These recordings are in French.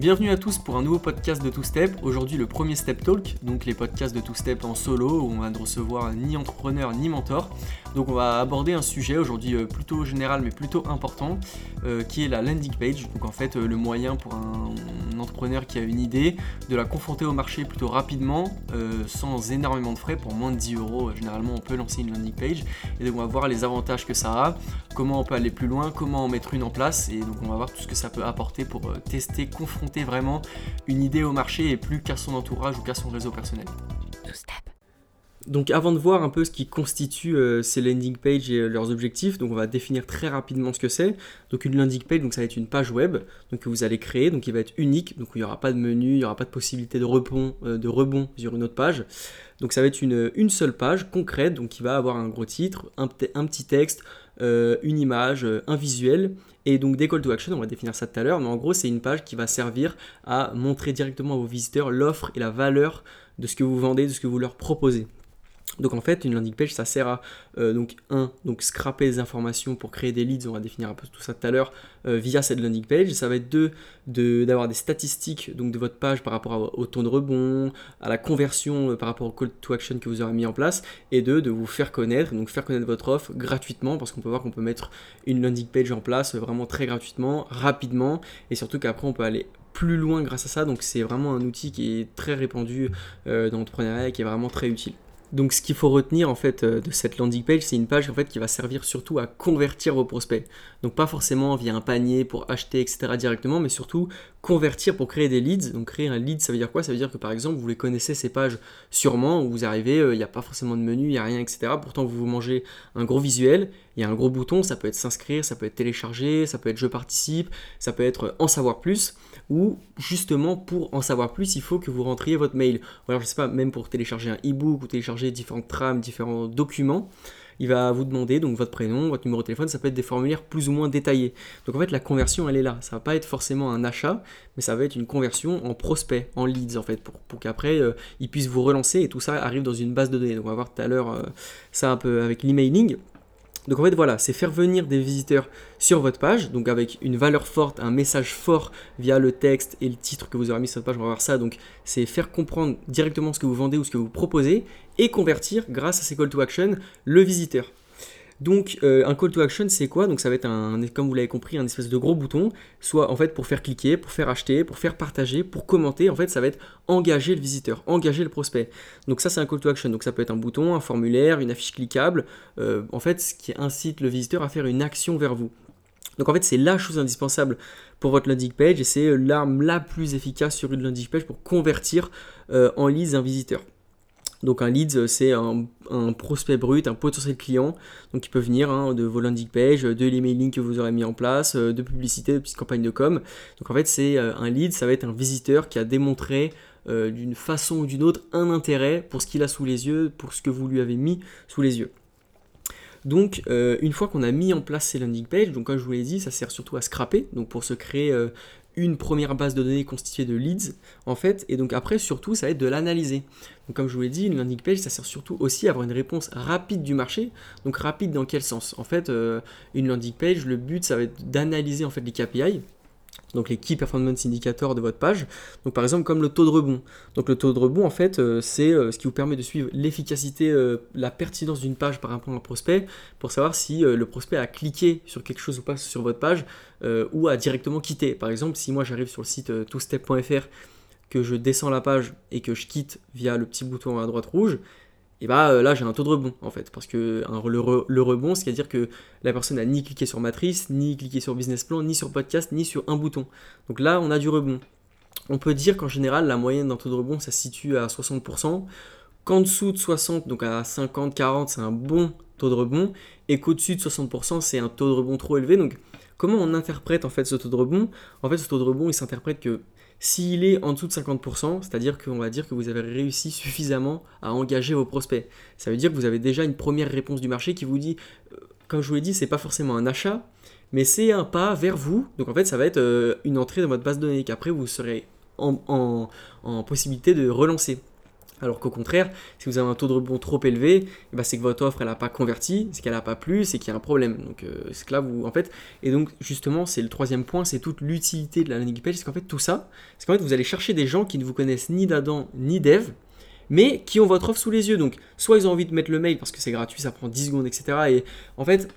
Bienvenue à tous pour un nouveau podcast de Two Step. Aujourd'hui, le premier Step Talk, donc les podcasts de Two Step en solo où on va ne recevoir ni entrepreneur ni mentor. Donc, on va aborder un sujet aujourd'hui euh, plutôt général mais plutôt important euh, qui est la landing page. Donc, en fait, euh, le moyen pour un, entrepreneur qui a une idée de la confronter au marché plutôt rapidement sans énormément de frais pour moins de 10 euros. Généralement, on peut lancer une landing page et donc on va voir les avantages que ça a, comment on peut aller plus loin, comment en mettre une en place et donc on va voir tout ce que ça peut apporter pour tester, confronter vraiment une idée au marché et plus qu'à son entourage ou qu'à son réseau personnel. Donc avant de voir un peu ce qui constitue euh, ces landing pages et euh, leurs objectifs, donc on va définir très rapidement ce que c'est. Donc une landing page, donc ça va être une page web donc, que vous allez créer, donc qui va être unique, donc il n'y aura pas de menu, il n'y aura pas de possibilité de rebond, euh, de rebond sur une autre page. Donc ça va être une, une, seule page concrète, donc qui va avoir un gros titre, un, un petit texte, une image, un visuel et donc des call to action, on va définir ça tout à l'heure, mais en gros c'est une page qui va servir à montrer directement à vos visiteurs l'offre et la valeur de ce que vous vendez, de ce que vous leur proposez. Donc en fait, une landing page, ça sert à euh, donc un, donc scraper des informations pour créer des leads. On va définir un peu tout ça tout à l'heure euh, via cette landing page. Ça va être deux, d'avoir des statistiques donc de votre page par rapport au taux de rebond, à la conversion euh, par rapport au call to action que vous aurez mis en place, et deux, de vous faire connaître, donc faire connaître votre offre gratuitement, parce qu'on peut voir qu'on peut mettre une landing page en place vraiment très gratuitement, rapidement, et surtout qu'après on peut aller plus loin grâce à ça. Donc c'est vraiment un outil qui est très répandu dans l'entrepreneuriat et qui est vraiment très utile. Donc ce qu'il faut retenir en fait euh, de cette landing page, c'est une page en fait qui va servir surtout à convertir vos prospects. Donc pas forcément via un panier pour acheter etc directement, mais surtout convertir pour créer des leads. Donc créer un lead, ça veut dire quoi? Ça veut dire que par exemple vous les connaissez ces pages sûrement où vous arrivez, euh, il n'y a pas forcément de menu, il n'y a rien etc. Pourtant vous vous mangez un gros visuel, il y a un gros bouton, ça peut être s'inscrire, ça peut être télécharger, ça peut être je participe, ça peut être en savoir plus ou justement pour en savoir plus, il faut que vous rentriez votre mail. Alors je sais pas, même pour télécharger un e-book ou télécharger différentes trames, différents documents, il va vous demander donc votre prénom, votre numéro de téléphone, ça peut être des formulaires plus ou moins détaillés. Donc en fait la conversion elle est là, ça va pas être forcément un achat, mais ça va être une conversion en prospect, en leads en fait, pour, pour qu'après euh, ils puissent vous relancer et tout ça arrive dans une base de données. Donc on va voir tout à l'heure euh, ça un peu avec l'emailing. Donc en fait voilà, c'est faire venir des visiteurs sur votre page, donc avec une valeur forte, un message fort via le texte et le titre que vous aurez mis sur votre page, on va voir ça. Donc c'est faire comprendre directement ce que vous vendez ou ce que vous proposez et convertir grâce à ces call to action le visiteur. Donc euh, un call to action c'est quoi? Donc ça va être un, comme vous l'avez compris, un espèce de gros bouton, soit en fait pour faire cliquer, pour faire acheter, pour faire partager, pour commenter. En fait ça va être engager le visiteur, engager le prospect. Donc ça c'est un call to action. Donc ça peut être un bouton, un formulaire, une affiche cliquable. Euh, en fait ce qui incite le visiteur à faire une action vers vous. Donc en fait c'est la chose indispensable pour votre landing page et c'est l'arme la plus efficace sur une landing page pour convertir euh, en leads un visiteur. Donc un lead, c'est un, prospect brut, un potentiel client, donc qui peut venir hein, de vos landing pages, de l'emailing que vous aurez mis en place, euh, de publicité, de petites campagnes de com. Donc en fait, c'est euh, un lead, ça va être un visiteur qui a démontré euh, d'une façon ou d'une autre un intérêt pour ce qu'il a sous les yeux, pour ce que vous lui avez mis sous les yeux. Donc, une fois qu'on a mis en place ces landing pages, donc comme je vous l'ai dit, ça sert surtout à scraper, donc pour se créer une première base de données constituée de leads, en fait, et donc après, surtout, ça va être de l'analyser. Donc, comme je vous l'ai dit, une landing page, ça sert surtout aussi à avoir une réponse rapide du marché. Donc, rapide dans quel sens? En fait, euh, une landing page, le but, ça va être d'analyser en fait les KPI, donc les Key Performance Indicators de votre page. Par exemple comme le taux de rebond. Donc le taux de rebond en fait euh, c'est euh, ce qui vous permet de suivre l'efficacité, euh, la pertinence d'une page par rapport à un prospect pour savoir si le prospect a cliqué sur quelque chose ou pas sur votre page ou a directement quitté. Par exemple si moi j'arrive sur le site twostep.fr que je descends la page et que je quitte via le petit bouton à droite rouge, et bah euh, là j'ai un taux de rebond en fait. Parce que le, rebond, c'est-à-dire que la personne n'a ni cliqué sur matrice, ni cliqué sur business plan, ni sur podcast, ni sur un bouton. Donc là on a du rebond. On peut dire qu'en général la moyenne d'un taux de rebond ça se situe à 60%. Qu'en dessous de 60, donc à 50, 40, c'est un bon taux de rebond. Et qu'au-dessus de 60%, c'est un taux de rebond trop élevé. Donc comment on interprète en fait ce taux de rebond? En fait ce taux de rebond il s'interprète que s'il est en dessous de 50%, c'est-à-dire qu'on va dire que vous avez réussi suffisamment à engager vos prospects. Ça veut dire que vous avez déjà une première réponse du marché qui vous dit, euh, comme je vous l'ai dit, c'est pas forcément un achat, mais c'est un pas vers vous. Donc en fait, ça va être euh, une entrée dans votre base de données qu'après vous serez en, possibilité de relancer. Alors qu'au contraire, si vous avez un taux de rebond trop élevé, eh ben, c'est que votre offre elle n'a pas converti, c'est qu'elle n'a pas plu, c'est qu'il y a un problème. Donc euh, que là vous en fait et donc justement c'est le troisième point, c'est toute l'utilité de la landing page, c'est qu'en fait tout ça, c'est qu'en fait vous allez chercher des gens qui ne vous connaissent ni d'Adam ni d'Eve, mais qui ont votre offre sous les yeux. Donc soit ils ont envie de mettre le mail parce que c'est gratuit, ça prend 10 secondes, etc. Et en fait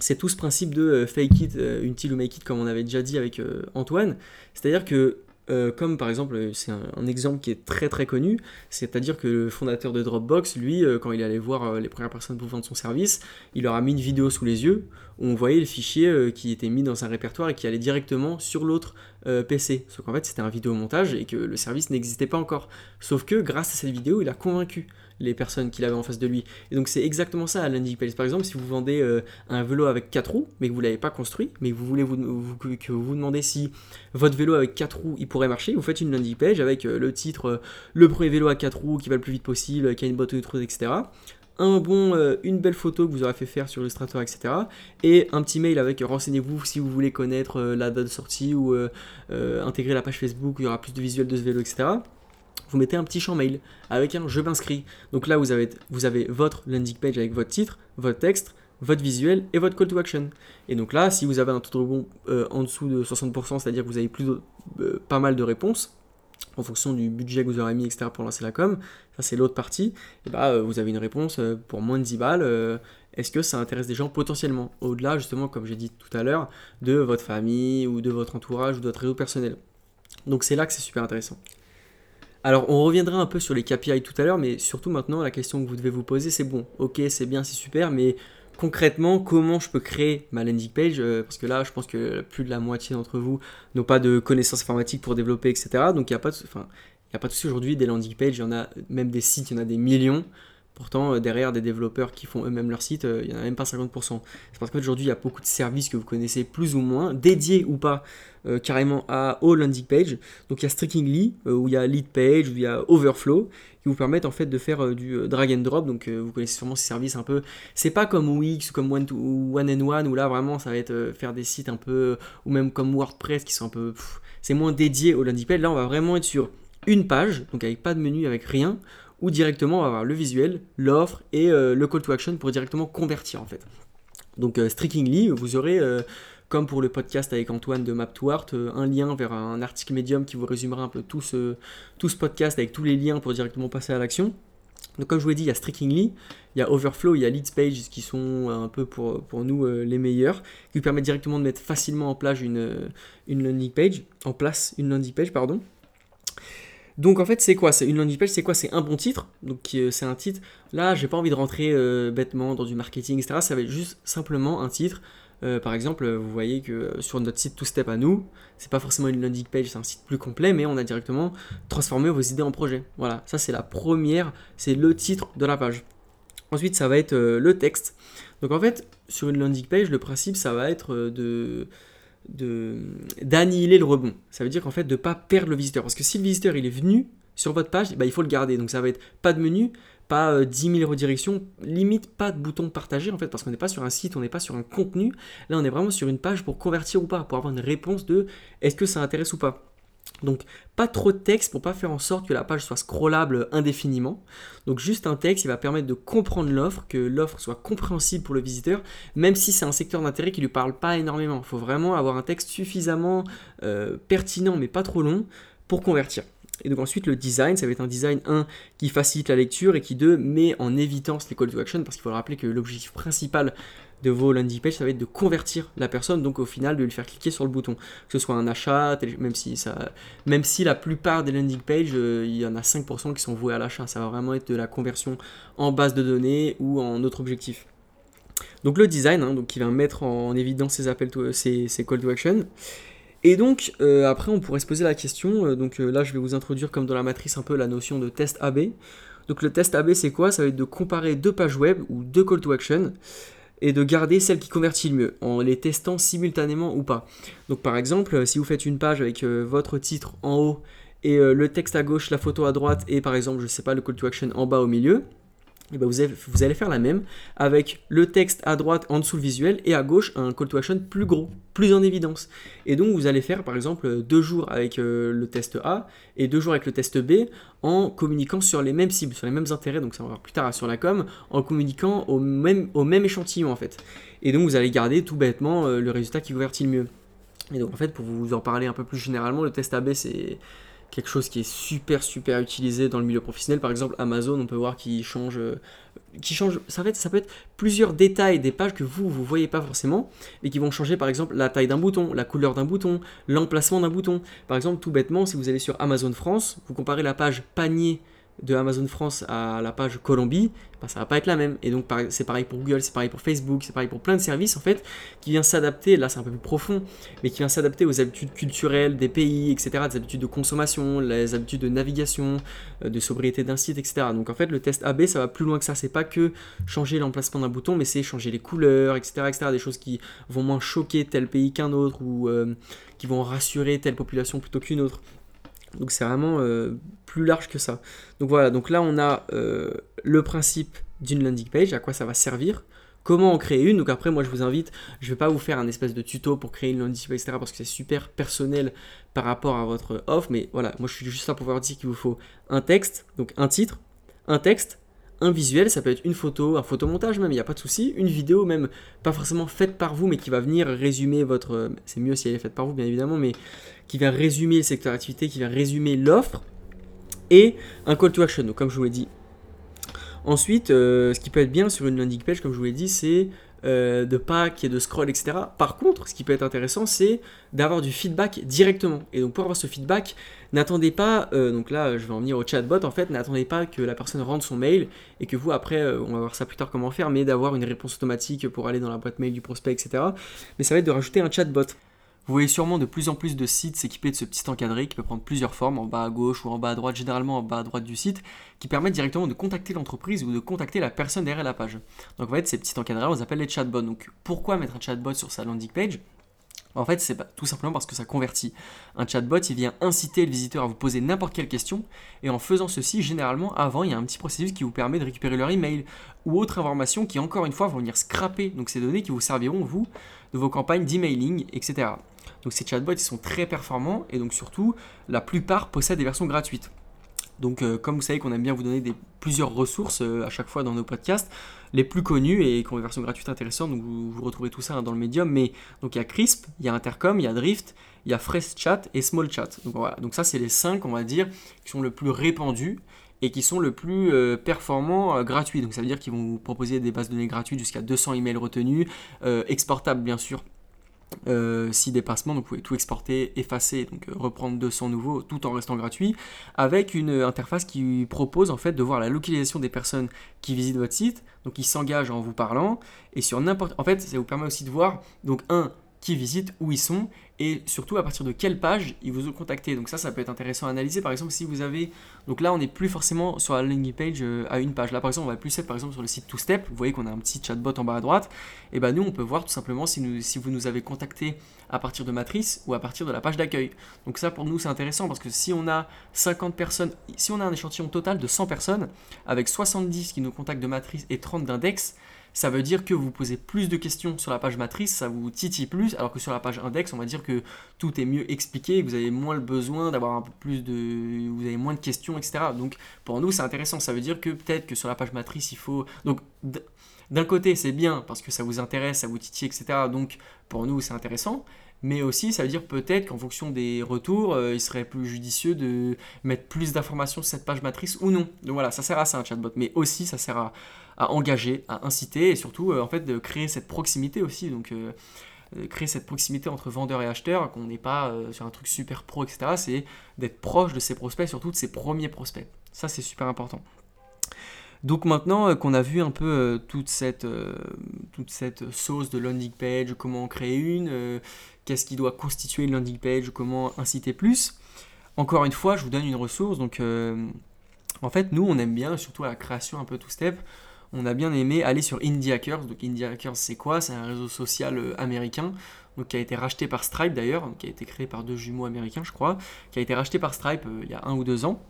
c'est tout ce principe de euh, fake it euh, until you make it comme on avait déjà dit avec Antoine, c'est-à-dire que euh, comme par exemple, c'est un, exemple qui est très très connu, c'est-à-dire que le fondateur de Dropbox, lui, euh, quand il allait voir euh, les premières personnes pour vendre son service, il leur a mis une vidéo sous les yeux où on voyait le fichier qui était mis dans un répertoire et qui allait directement sur l'autre PC. Sauf qu'en fait, c'était un vidéo montage et que le service n'existait pas encore. Sauf que grâce à cette vidéo, il a convaincu les personnes qu'il avait en face de lui. Et donc c'est exactement ça à landing page. Par exemple, si vous vendez euh, un vélo avec 4 roues, mais que vous ne l'avez pas construit, mais que vous voulez vous, que vous demandez si votre vélo avec 4 roues il pourrait marcher, vous faites une landing page avec euh, le titre euh, le premier vélo à 4 roues qui va le plus vite possible, qui a une boîte de trous, etc. Un bon, une belle photo que vous aurez fait faire sur Illustrator, etc. Et un petit mail avec renseignez-vous si vous voulez connaître la date de sortie ou intégrer la page Facebook où il y aura plus de visuels de ce vélo, etc vous mettez un petit champ mail avec un je m'inscris. Donc là, vous avez, vous avez votre landing page avec votre titre, votre texte, votre visuel et votre call to action. Et donc là, si vous avez un taux de rebond euh, en dessous de 60%, c'est-à-dire que vous avez plus euh, pas mal de réponses, en fonction du budget que vous aurez mis, etc., pour lancer la com, ça c'est l'autre partie, et bah, euh, vous avez une réponse pour moins de 10 balles. Est-ce que ça intéresse des gens potentiellement? Au-delà, justement, comme j'ai dit tout à l'heure, de votre famille ou de votre entourage ou de votre réseau personnel. Donc c'est là que c'est super intéressant. Alors, on reviendra un peu sur les KPI tout à l'heure, mais surtout maintenant, la question que vous devez vous poser, c'est bon, ok, c'est bien, c'est super, mais concrètement, comment je peux créer ma landing page euh, Parce que là, je pense que plus de la moitié d'entre vous n'ont pas de connaissances informatiques pour développer, etc. Donc, il n'y a pas de, enfin, aujourd'hui, des landing pages, il y en a même des sites, il y en a des millions. Pourtant, euh, derrière des développeurs qui font eux-mêmes leur site, euh, il n'y en a même pas 50%. C'est parce qu'aujourd'hui, il y a beaucoup de services que vous connaissez plus ou moins, dédiés ou pas euh, carrément à all landing page. Donc il y a Strikingly, où il y a Lead Page, où il y a Overflow, qui vous permettent en fait de faire du drag and drop. Donc vous connaissez sûrement ces services un peu. C'est pas comme Wix ou comme One, to, one and One, où là vraiment ça va être faire des sites un peu. ou même comme WordPress qui sont un peu. C'est moins dédié au landing page. Là, on va vraiment être sur une page, donc avec pas de menu, avec rien ou directement on va avoir le visuel, l'offre et euh, le call to action pour directement convertir en fait. Donc euh, Strikingly, vous aurez, euh, comme pour le podcast avec Antoine de Map to Art, un lien vers un article médium qui vous résumera un peu tout ce, tout ce podcast avec tous les liens pour directement passer à l'action. Donc comme je vous l'ai dit, il y a Strikingly, il y a Overflow, il y a Leads Page qui sont un peu pour, pour nous les meilleurs, qui vous permettent directement de mettre facilement en place une, une landing page, en place une landing page, pardon. Donc en fait, c'est quoi? C'est une landing page, c'est quoi? C'est un bon titre. Donc euh, c'est un titre. Là, j'ai pas envie de rentrer euh, bêtement dans du marketing, etc. Ça va être juste simplement un titre. Euh, par exemple, vous voyez que sur notre site Two Step à nous, c'est pas forcément une landing page, c'est un site plus complet, mais on a directement transformé vos idées en projet. Voilà, ça c'est la première, c'est le titre de la page. Ensuite, ça va être le texte. Donc en fait, sur une landing page, le principe, ça va être de d'annihiler le rebond. Ça veut dire qu'en fait de pas perdre le visiteur. Parce que si le visiteur il est venu sur votre page, bah, il faut le garder. Donc ça va être pas de menu, pas 10 euh, 000 redirections, limite pas de bouton partager en fait, parce qu'on n'est pas sur un site, on n'est pas sur un contenu. Là on est vraiment sur une page pour convertir ou pas, pour avoir une réponse de est-ce que ça intéresse ou pas? Donc pas trop de texte pour pas faire en sorte que la page soit scrollable indéfiniment. Donc juste un texte, il va permettre de comprendre l'offre, que l'offre soit compréhensible pour le visiteur, même si c'est un secteur d'intérêt qui lui parle pas énormément. Il faut vraiment avoir un texte suffisamment euh, pertinent mais pas trop long pour convertir. Et donc ensuite le design, ça va être un design 1 qui facilite la lecture et qui 2 met en évidence les call to action parce qu'il faut rappeler que l'objectif principal de vos landing pages, ça va être de convertir la personne, donc au final de lui faire cliquer sur le bouton. Que ce soit un achat, même si, ça, même si la plupart des landing pages, euh, il y en a 5% qui sont voués à l'achat. Ça va vraiment être de la conversion en base de données ou en autre objectif. Donc le design, hein, donc qui va mettre en évidence ces appels, ces, call to action. Et donc euh, après on pourrait se poser la question, euh, donc là je vais vous introduire comme dans la matrice un peu la notion de test AB. Donc le test AB c'est quoi? Ça va être de comparer deux pages web ou deux call to action et de garder celle qui convertit le mieux en les testant simultanément ou pas. Donc par exemple, si vous faites une page avec euh, votre titre en haut et euh, le texte à gauche, la photo à droite et par exemple, je sais pas, le call to action en bas au milieu, et ben vous, allez faire la même avec le texte à droite en dessous le visuel et à gauche un call to action plus gros, plus en évidence. Et donc vous allez faire par exemple deux jours avec euh, le test A et deux jours avec le test B en communiquant sur les mêmes cibles, sur les mêmes intérêts, donc ça on va voir plus tard sur la com, en communiquant au même, au même échantillon en fait. Et donc vous allez garder tout bêtement euh, le résultat qui convertit le mieux. Et donc en fait pour vous en parler un peu plus généralement, le test AB c'est quelque chose qui est super super utilisé dans le milieu professionnel. Par exemple, Amazon, on peut voir qu'il change, euh, qui change. Ça, fait, ça peut être plusieurs détails des pages que vous vous voyez pas forcément, et qui vont changer par exemple la taille d'un bouton, la couleur d'un bouton, l'emplacement d'un bouton. Par exemple, tout bêtement, si vous allez sur Amazon France, vous comparez la page panier de Amazon France à la page Colombie, bah, ça va pas être la même. Et donc c'est pareil pour Google, c'est pareil pour Facebook, c'est pareil pour plein de services en fait, qui vient s'adapter, là c'est un peu plus profond, mais qui vient s'adapter aux habitudes culturelles des pays, etc., des habitudes de consommation, les habitudes de navigation, euh, de sobriété d'un site, etc. Donc en fait le test AB ça va plus loin que ça, c'est pas que changer l'emplacement d'un bouton, mais c'est changer les couleurs, etc., etc., des choses qui vont moins choquer tel pays qu'un autre ou euh, qui vont rassurer telle population plutôt qu'une autre. Donc c'est vraiment euh, plus large que ça. Donc voilà, donc là on a euh, le principe d'une landing page, à quoi ça va servir, comment en créer une. Donc après moi je vous invite, je ne vais pas vous faire un espèce de tuto pour créer une landing page, etc. parce que c'est super personnel par rapport à votre offre. Mais voilà, moi je suis juste là pour vous dire qu'il vous faut un texte, donc un titre, un texte, un visuel, ça peut être une photo, un photomontage même, il n'y a pas de souci, une vidéo même, pas forcément faite par vous, mais qui va venir résumer votre... C'est mieux si elle est faite par vous, bien évidemment, mais qui va résumer le secteur d'activité, qui va résumer l'offre, et un call to action, comme je vous l'ai dit. Ensuite, euh, ce qui peut être bien sur une landing page, comme je vous l'ai dit, c'est euh, de pack et de scroll, etc. Par contre, ce qui peut être intéressant, c'est d'avoir du feedback directement. Et donc pour avoir ce feedback, n'attendez pas, euh, donc là je vais en venir au chatbot, en fait, n'attendez pas que la personne rentre son mail et que vous après, euh, on va voir ça plus tard comment faire, mais d'avoir une réponse automatique pour aller dans la boîte mail du prospect, etc. Mais ça va être de rajouter un chatbot. Vous voyez sûrement de plus en plus de sites s'équiper de ce petit encadré qui peut prendre plusieurs formes, en bas à gauche ou en bas à droite, généralement en bas à droite du site, qui permettent directement de contacter l'entreprise ou de contacter la personne derrière la page. Donc en fait, ces petits encadrés, on les appelle les chatbots. Donc pourquoi mettre un chatbot sur sa landing page? En fait, c'est tout simplement parce que ça convertit. Un chatbot, il vient inciter le visiteur à vous poser n'importe quelle question, et en faisant ceci, généralement, avant, il y a un petit processus qui vous permet de récupérer leur email ou autre information qui, encore une fois, vont venir scraper donc ces données qui vous serviront, vous, de vos campagnes d'emailing, etc. Donc ces chatbots, ils sont très performants, et donc surtout, la plupart possèdent des versions gratuites. Donc, euh, comme vous savez qu'on aime bien vous donner des, plusieurs ressources euh, à chaque fois dans nos podcasts, les plus connues et qui ont une version gratuite intéressante, donc vous, retrouvez tout ça hein, dans le médium. Mais donc il y a Crisp, il y a Intercom, il y a Drift, il y a Fresh Chat et Small Chat. Donc voilà, donc ça c'est les cinq, on va dire, qui sont le plus répandus et qui sont le plus euh, performants gratuits. Donc ça veut dire qu'ils vont vous proposer des bases de données gratuites jusqu'à 200 emails retenus, exportables bien sûr euh, si dépassement, donc vous pouvez tout exporter, effacer, donc euh, reprendre 200 nouveaux tout en restant gratuit, avec une interface qui propose en fait de voir la localisation des personnes qui visitent votre site, donc qui s'engagent en vous parlant, et sur n'importe... En fait, ça vous permet aussi de voir, donc un, qui visitent, où ils sont, et surtout à partir de quelle page ils vous ont contacté. Donc ça, ça peut être intéressant à analyser. Par exemple, si vous avez... Donc là, on n'est plus forcément sur la landing page euh, à une page. Là, par exemple, on va plus être par exemple sur le site Two Step. Vous voyez qu'on a un petit chatbot en bas à droite. Et ben nous, on peut voir tout simplement si, nous, si vous nous avez contacté à partir de Matrice ou à partir de la page d'accueil. Donc ça, pour nous, c'est intéressant parce que si on a 50 personnes, si on a un échantillon total de 100 personnes, avec 70 qui nous contactent de Matrice et 30 d'index, ça veut dire que vous posez plus de questions sur la page matrice, ça vous titille plus, alors que sur la page index, on va dire que tout est mieux expliqué, vous avez moins le besoin d'avoir un peu plus de... vous avez moins de questions, etc. Donc pour nous, c'est intéressant, ça veut dire que peut-être que sur la page matrice, il faut... Donc d'un côté, c'est bien parce que ça vous intéresse, ça vous titille, etc. Donc pour nous, c'est intéressant mais aussi ça veut dire peut-être qu'en fonction des retours, euh, il serait plus judicieux de mettre plus d'informations sur cette page matrice ou non. Donc voilà, ça sert à ça un chatbot, mais aussi ça sert à, engager, à inciter et surtout euh, en fait de créer cette proximité aussi. Donc euh, créer cette proximité entre vendeur et acheteur, qu'on n'est pas sur un truc super pro, etc. C'est d'être proche de ses prospects, surtout de ses premiers prospects. Ça c'est super important. Donc maintenant qu'on a vu un peu toute, cette, toute cette sauce de landing page, comment en créer une, qu'est-ce qui doit constituer une landing page, comment inciter plus. Encore une fois, je vous donne une ressource. Donc, euh, en fait, nous, on aime bien, surtout à la création un peu tout step, on a bien aimé aller sur Indie Hackers. Donc, Indie Hackers, c'est quoi? C'est un réseau social euh, américain, donc qui a été racheté par Stripe d'ailleurs, qui a été créé par deux jumeaux américains, je crois, qui a été racheté par Stripe euh, il y a un ou deux ans.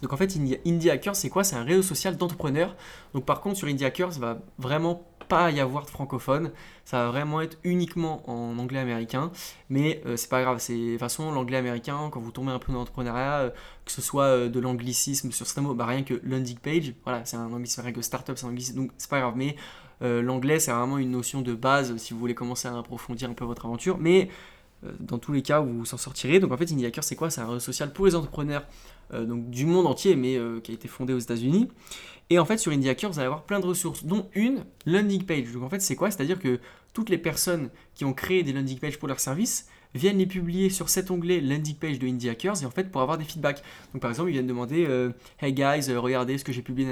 Donc en fait, Indie Hackers, c'est quoi? C'est un réseau social d'entrepreneurs. Donc par contre, sur Indie Hackers, va vraiment pas y avoir de francophone. Ça va vraiment être uniquement en anglais américain. Mais euh, c'est pas grave. C'est de toute façon l'anglais américain. Quand vous tombez un peu dans l'entrepreneuriat, euh, que ce soit euh, de l'anglicisme sur certains mots, bah, rien que landing page. Voilà, c'est un anglicisme. Rien que startup, c'est un anglicisme. Donc c'est pas grave. Mais l'anglais, c'est vraiment une notion de base si vous voulez commencer à approfondir un peu votre aventure. Mais dans tous les cas, vous vous en sortirez. Donc en fait, Indie Hacker, c'est quoi? C'est un réseau social pour les entrepreneurs euh, donc, du monde entier, mais euh, qui a été fondé aux États-Unis. Et en fait, sur Indie Hacker, vous allez avoir plein de ressources, dont une landing page. Donc en fait, c'est quoi? C'est-à-dire que toutes les personnes qui ont créé des landing pages pour leur service viennent les publier sur cet onglet landing page de Indie Hackers et en fait pour avoir des feedbacks. Donc par exemple, ils viennent demander euh, Hey guys, regardez ce que j'ai publié,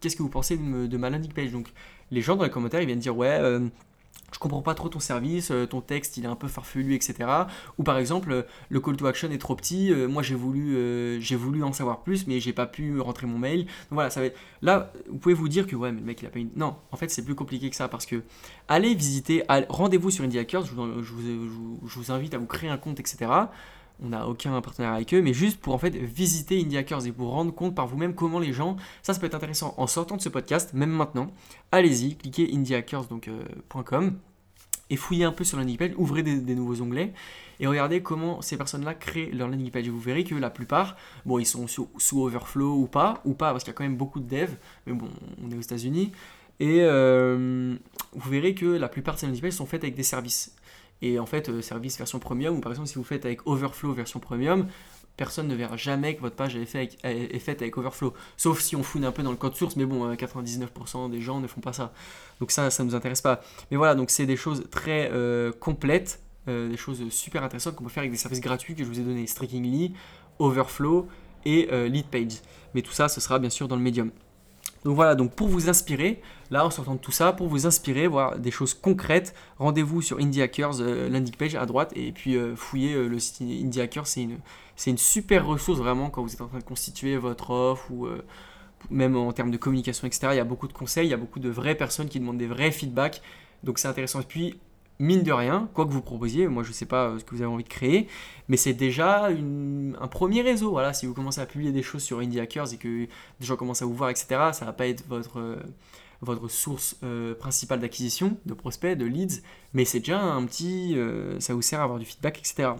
qu'est-ce que vous pensez de, de, ma landing page? Donc les gens dans les commentaires, ils viennent dire Ouais, je comprends pas trop ton service, euh, ton texte il est un peu farfelu, etc. Ou par exemple, euh, le call to action est trop petit, euh, moi j'ai voulu, voulu en savoir plus, mais j'ai pas pu rentrer mon mail. Donc voilà, ça va. Là, vous pouvez vous dire que ouais, mais le mec il a pas une. Non, en fait c'est plus compliqué que ça parce que allez visiter, rendez-vous sur Indie Hackers, je vous invite à vous créer un compte, etc on n'a aucun partenaire avec eux, mais juste pour en fait visiter Indie et vous rendre compte par vous-même comment les gens, ça ça peut être intéressant en sortant de ce podcast, même maintenant, allez-y, cliquez indiehackers.com euh, et fouillez un peu sur landing page, ouvrez des, nouveaux onglets et regardez comment ces personnes-là créent leur landing page. Vous verrez que la plupart, bon, ils sont sous, Overflow ou pas, ou pas, parce qu'il y a quand même beaucoup de devs, mais bon, on est aux États-Unis. Et euh, vous verrez que la plupart de ces landing pages sont faites avec des services. Et en fait, euh, service version premium, ou par exemple, si vous faites avec Overflow version premium, personne ne verra jamais que votre page est, fait est faite avec Overflow. Sauf si on fouine un peu dans le code source, mais bon, 99% euh, des gens ne font pas ça. Donc ça, ça ne nous intéresse pas. Mais voilà, donc c'est des choses très euh, complètes, des choses super intéressantes qu'on peut faire avec des services gratuits que je vous ai donnés, Strikingly, Overflow et Leadpage. Mais tout ça, ce sera bien sûr dans le Medium. Donc voilà, donc pour vous inspirer, là en sortant de tout ça, pour vous inspirer, voir des choses concrètes, rendez-vous sur Indie Hackers, euh, landing page à droite, et puis euh, fouillez euh, le site Indie Hackers, c'est une, c'est une super ressource vraiment quand vous êtes en train de constituer votre offre ou même en termes de communication, etc. Il y a beaucoup de conseils, il y a beaucoup de vraies personnes qui demandent des vrais feedbacks, donc c'est intéressant. Puis mine de rien, quoi que vous proposiez, moi je ne sais pas euh, ce que vous avez envie de créer, mais c'est déjà un premier réseau. Voilà, si vous commencez à publier des choses sur Indie Hackers et que des gens commencent à vous voir, etc., ça va pas être votre, euh, votre source euh, principale d'acquisition, de prospects, de leads, mais c'est déjà un petit. ça vous sert à avoir du feedback, etc.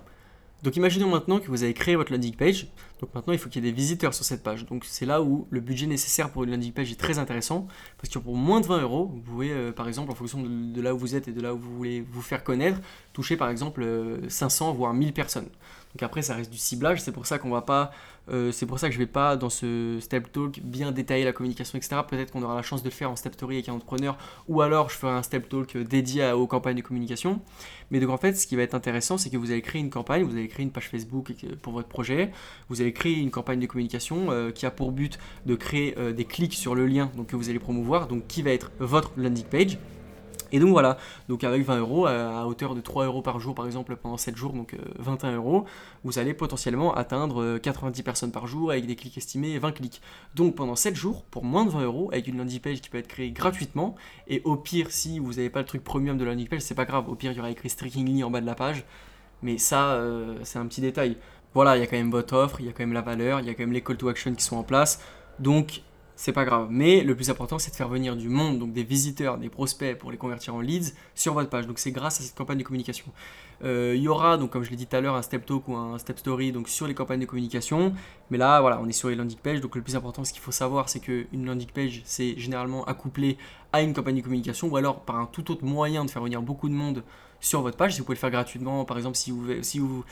Donc imaginons maintenant que vous avez créé votre landing page. Donc maintenant, il faut qu'il y ait des visiteurs sur cette page. Donc c'est là où le budget nécessaire pour une landing page est très intéressant. Parce que pour moins de 20 euros, vous pouvez, euh, par exemple, en fonction de, là où vous êtes et de là où vous voulez vous faire connaître, toucher par exemple 500 euh, voire 1000 personnes. Donc après, ça reste du ciblage. C'est pour ça qu'on va pas euh, c'est pour ça que je ne vais pas dans ce step talk bien détailler la communication, etc. Peut-être qu'on aura la chance de le faire en step story avec un entrepreneur, ou alors je ferai un step talk dédié aux campagnes de communication. Mais donc en fait, ce qui va être intéressant, c'est que vous allez créer une campagne, vous allez créer une page Facebook pour votre projet, vous allez créer une campagne de communication euh, qui a pour but de créer euh, des clics sur le lien que vous allez promouvoir, donc qui va être votre landing page. Et donc voilà, donc avec 20 euros, à hauteur de 3 euros par jour par exemple pendant 7 jours, donc 21 euh, euros, vous allez potentiellement atteindre 90 euh, personnes par jour avec des clics estimés 20 clics. Donc pendant 7 jours, pour moins de 20 euros, avec une landing page qui peut être créée gratuitement, et au pire, si vous n'avez pas le truc premium de la landing page, c'est pas grave, au pire il y aura écrit Strikingly en bas de la page, mais ça, euh, c'est un petit détail. Voilà, il y a quand même votre offre, il y a quand même la valeur, il y a quand même les call to action qui sont en place, donc c'est pas grave. Mais le plus important, c'est de faire venir du monde, donc des visiteurs, des prospects pour les convertir en leads sur votre page. Donc c'est grâce à cette campagne de communication. Euh, il y aura, donc comme je l'ai dit tout à l'heure, un step talk ou un step story donc sur les campagnes de communication. Mais là, voilà, on est sur les landing pages. Donc le plus important, ce qu'il faut savoir, c'est qu'une landing page, c'est généralement accouplé à une campagne de communication ou alors par un tout autre moyen de faire venir beaucoup de monde sur votre page. Si vous pouvez le faire gratuitement, par exemple, si vous, si vous,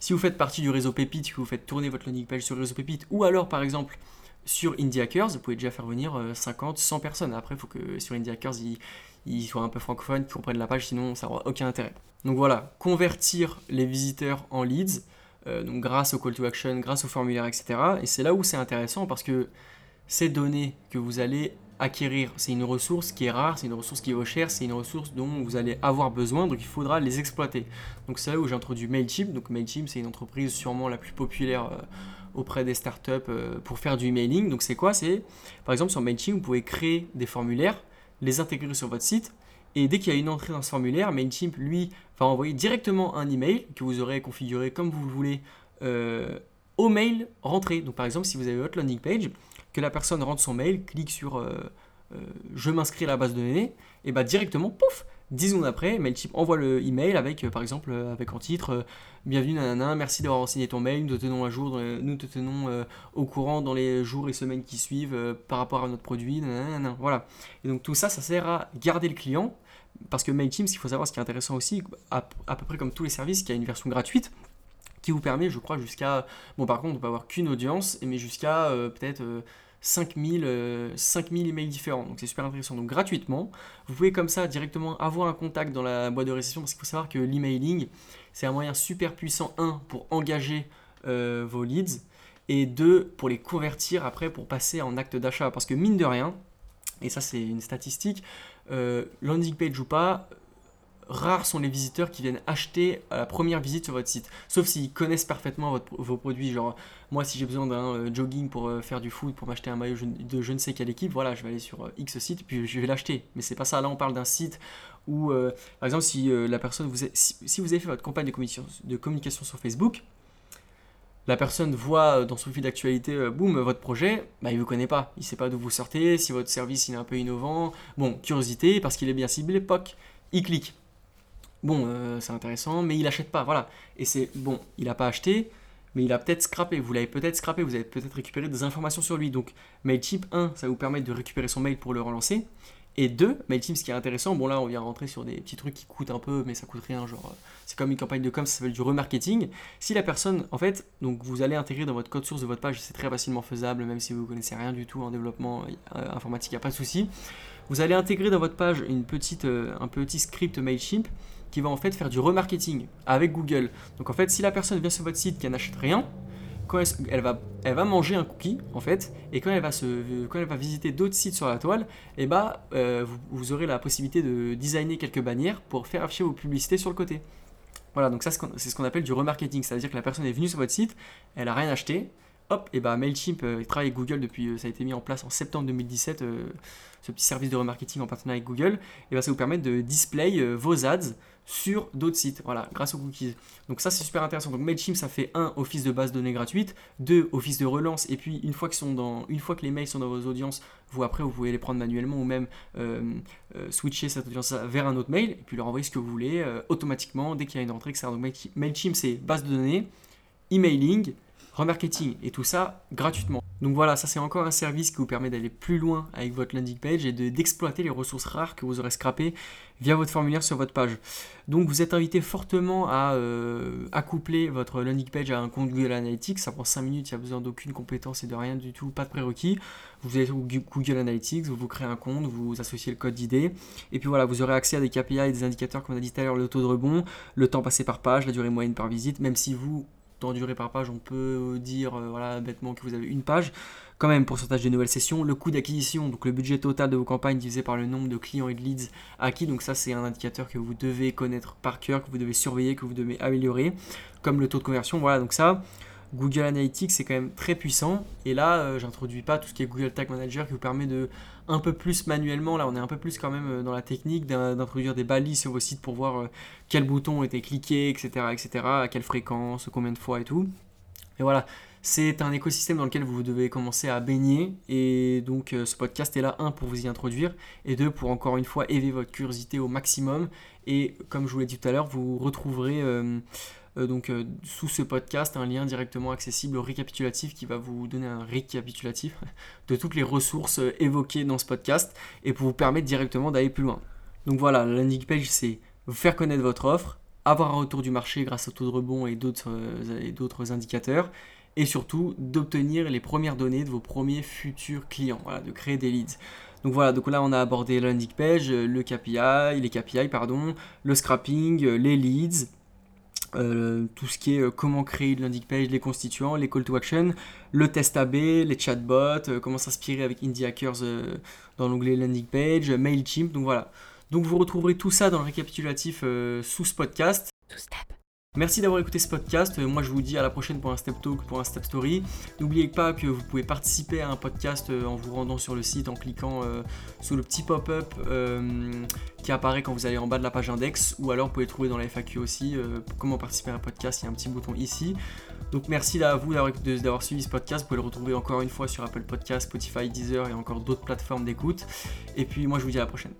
si vous faites partie du réseau Pépite, que vous faites tourner votre landing page sur le réseau Pépite, ou alors par exemple sur Indie Hackers, vous pouvez déjà faire venir 50, euh, 100 personnes. Après, il faut que sur Indie Hackers, ils, soient un peu francophones, qu'ils comprennent la page, sinon ça n'aura aucun intérêt. Donc voilà, convertir les visiteurs en leads, euh, donc grâce au call to action, grâce au formulaire, etc. Et c'est là où c'est intéressant parce que ces données que vous allez acquérir, c'est une ressource qui est rare, c'est une ressource qui vaut cher, c'est une ressource dont vous allez avoir besoin, donc il faudra les exploiter. Donc c'est là où j'ai introduit Mailchimp. Donc Mailchimp, c'est une entreprise sûrement la plus populaire euh, auprès des startups euh, pour faire du emailing. Donc c'est quoi? C'est par exemple sur Mailchimp, vous pouvez créer des formulaires, les intégrer sur votre site et dès qu'il y a une entrée dans ce formulaire, Mailchimp lui va envoyer directement un email que vous aurez configuré comme vous le voulez euh, au mail rentré. Donc par exemple, si vous avez votre landing page, que la personne rentre son mail, clique sur euh, je m'inscris à la base de données, et bah directement, pouf, 10 secondes après, Mailchimp envoie le email avec, euh, par exemple, avec en titre Bienvenue, nanana, merci d'avoir renseigné ton mail, nous te tenons à jour, nous te tenons au courant dans les jours et semaines qui suivent par rapport à notre produit, nanana, voilà. Et donc tout ça, ça sert à garder le client, parce que Mailchimp, il faut savoir ce qui est intéressant aussi, à, peu près comme tous les services, qui a une version gratuite, qui vous permet, je crois, jusqu'à. Bon, par contre, on peut avoir qu'une audience, mais jusqu'à peut-être 5000, 5000 emails différents. Donc c'est super intéressant. Donc gratuitement, vous pouvez comme ça directement avoir un contact dans la boîte de réception parce qu'il faut savoir que l'emailing, c'est un moyen super puissant, un, pour engager euh, vos leads et deux, pour les convertir après pour passer en acte d'achat. Parce que mine de rien, et ça c'est une statistique, euh, landing page ou pas, rares sont les visiteurs qui viennent acheter à la première visite sur votre site. Sauf s'ils connaissent parfaitement vos produits. Genre, moi, si j'ai besoin d'un euh, jogging pour euh, faire du foot, pour m'acheter un maillot de je ne sais quelle équipe, voilà, je vais aller sur euh, X site, puis je vais l'acheter. Mais c'est pas ça. Là, on parle d'un site où, par exemple, si la personne vous si, vous avez fait votre campagne de communication, de communication sur Facebook, la personne voit dans son fil d'actualité, boum, votre projet, bah, il ne vous connaît pas. Il ne sait pas d'où vous sortez, si votre service il est un peu innovant. Bon, curiosité, parce qu'il est bien ciblé, POC, il clique bon, euh, c'est intéressant, mais il n'achète pas, voilà. Et c'est bon, il n'a pas acheté, mais il a peut-être scrappé, vous l'avez peut-être scrappé, vous avez peut-être récupéré des informations sur lui. Donc Mailchimp, 1, ça vous permet de récupérer son mail pour le relancer. Et 2, Mailchimp, ce qui est intéressant, bon là on vient rentrer sur des petits trucs qui coûtent un peu, mais ça coûte rien, genre c'est comme une campagne de com, ça s'appelle du remarketing. Si la personne, en fait, donc vous allez intégrer dans votre code source de votre page, c'est très facilement faisable, même si vous ne connaissez rien du tout en développement euh, informatique, il n'y a pas de souci. Vous allez intégrer dans votre page une petite, euh, un petit script Mailchimp qui va en fait faire du remarketing avec Google. Donc en fait, si la personne vient sur votre site qui n'achète rien, quand elle, va, elle va manger un cookie en fait, et quand elle va, se, quand elle va visiter d'autres sites sur la toile, et eh bah, euh, vous, aurez la possibilité de designer quelques bannières pour faire afficher vos publicités sur le côté. Voilà, donc ça c'est ce qu'on appelle du remarketing, c'est-à-dire que la personne est venue sur votre site, elle a rien acheté, hop, et bah Mailchimp euh, travaille avec Google depuis, euh, ça a été mis en place en septembre 2017, ce petit service de remarketing en partenariat avec Google, et bah, ça vous permet de display vos ads sur d'autres sites, voilà, grâce aux cookies. Donc ça c'est super intéressant. Donc Mailchimp ça fait un office de base de données gratuite, deux office de relance, et puis une fois, que les mails sont dans vos audiences, vous après vous pouvez les prendre manuellement ou même euh, euh, switcher cette audience vers un autre mail et puis leur envoyer ce que vous voulez euh, automatiquement dès qu'il y a une entrée, etc. Donc Mailchimp c'est base de données, emailing, remarketing et tout ça gratuitement. Donc voilà, ça c'est encore un service qui vous permet d'aller plus loin avec votre landing page et d'exploiter les ressources rares que vous aurez scrappées via votre formulaire sur votre page. Donc vous êtes invité fortement à euh, accoupler votre landing page à un compte Google Analytics. Ça prend 5 minutes, il n'y a besoin d'aucune compétence et de rien du tout, pas de prérequis. Vous allez sur Google Analytics, vous vous créez un compte, vous associez le code d'idée. Et puis voilà, vous aurez accès à des KPI et des indicateurs, comme on a dit tout à l'heure, le taux de rebond, le temps passé par page, la durée moyenne par visite, même si vous temps par page, on peut dire euh, voilà, bêtement que vous avez une page. Quand même, pourcentage de nouvelles sessions, le coût d'acquisition, donc le budget total de vos campagnes divisé par le nombre de clients et de leads acquis. Donc ça, c'est un indicateur que vous devez connaître par cœur, que vous devez surveiller, que vous devez améliorer, comme le taux de conversion. Voilà, donc ça, Google Analytics, c'est quand même très puissant. Et là, euh, j'introduis pas tout ce qui est Google Tag Manager qui vous permet de un peu plus manuellement, là on est un peu plus quand même euh, dans la technique d'introduire des balises sur vos sites pour voir euh, quel bouton été cliqué, etc., etc., à quelle fréquence, combien de fois et tout. Et voilà, c'est un écosystème dans lequel vous devez commencer à baigner. Et donc ce podcast est là, un, pour vous y introduire, et deux, pour encore une fois éveiller votre curiosité au maximum. Et comme je vous l'ai dit tout à l'heure, vous retrouverez... Euh, donc euh, sous ce podcast un lien directement accessible au récapitulatif qui va vous donner un récapitulatif de toutes les ressources euh, évoquées dans ce podcast et pour vous permettre directement d'aller plus loin. Donc voilà, la landing page c'est vous faire connaître votre offre, avoir un retour du marché grâce au taux de rebond et d'autres indicateurs et surtout d'obtenir les premières données de vos premiers futurs clients, voilà, de créer des leads. Donc voilà, donc là on a abordé la landing page, le KPI, les KPI pardon, le scrapping, les leads, euh, tout ce qui est euh, comment créer une landing page, les constituants, les call to action, le test AB, les chatbots, euh, comment s'inspirer avec Indie Hackers dans l'onglet landing page, Mailchimp, donc voilà. Donc vous retrouverez tout ça dans le récapitulatif sous ce podcast. Merci d'avoir écouté ce podcast. Moi, je vous dis à la prochaine pour un Step Talk, pour un Step Story. N'oubliez pas que vous pouvez participer à un podcast en vous rendant sur le site, en cliquant sur le petit pop-up qui apparaît quand vous allez en bas de la page index, ou alors vous pouvez trouver dans la FAQ aussi comment participer à un podcast. Il y a un petit bouton ici. Donc merci à vous d'avoir suivi ce podcast. Vous pouvez le retrouver encore une fois sur Apple Podcast, Spotify, Deezer et encore d'autres plateformes d'écoute. Et puis moi je vous dis à la prochaine.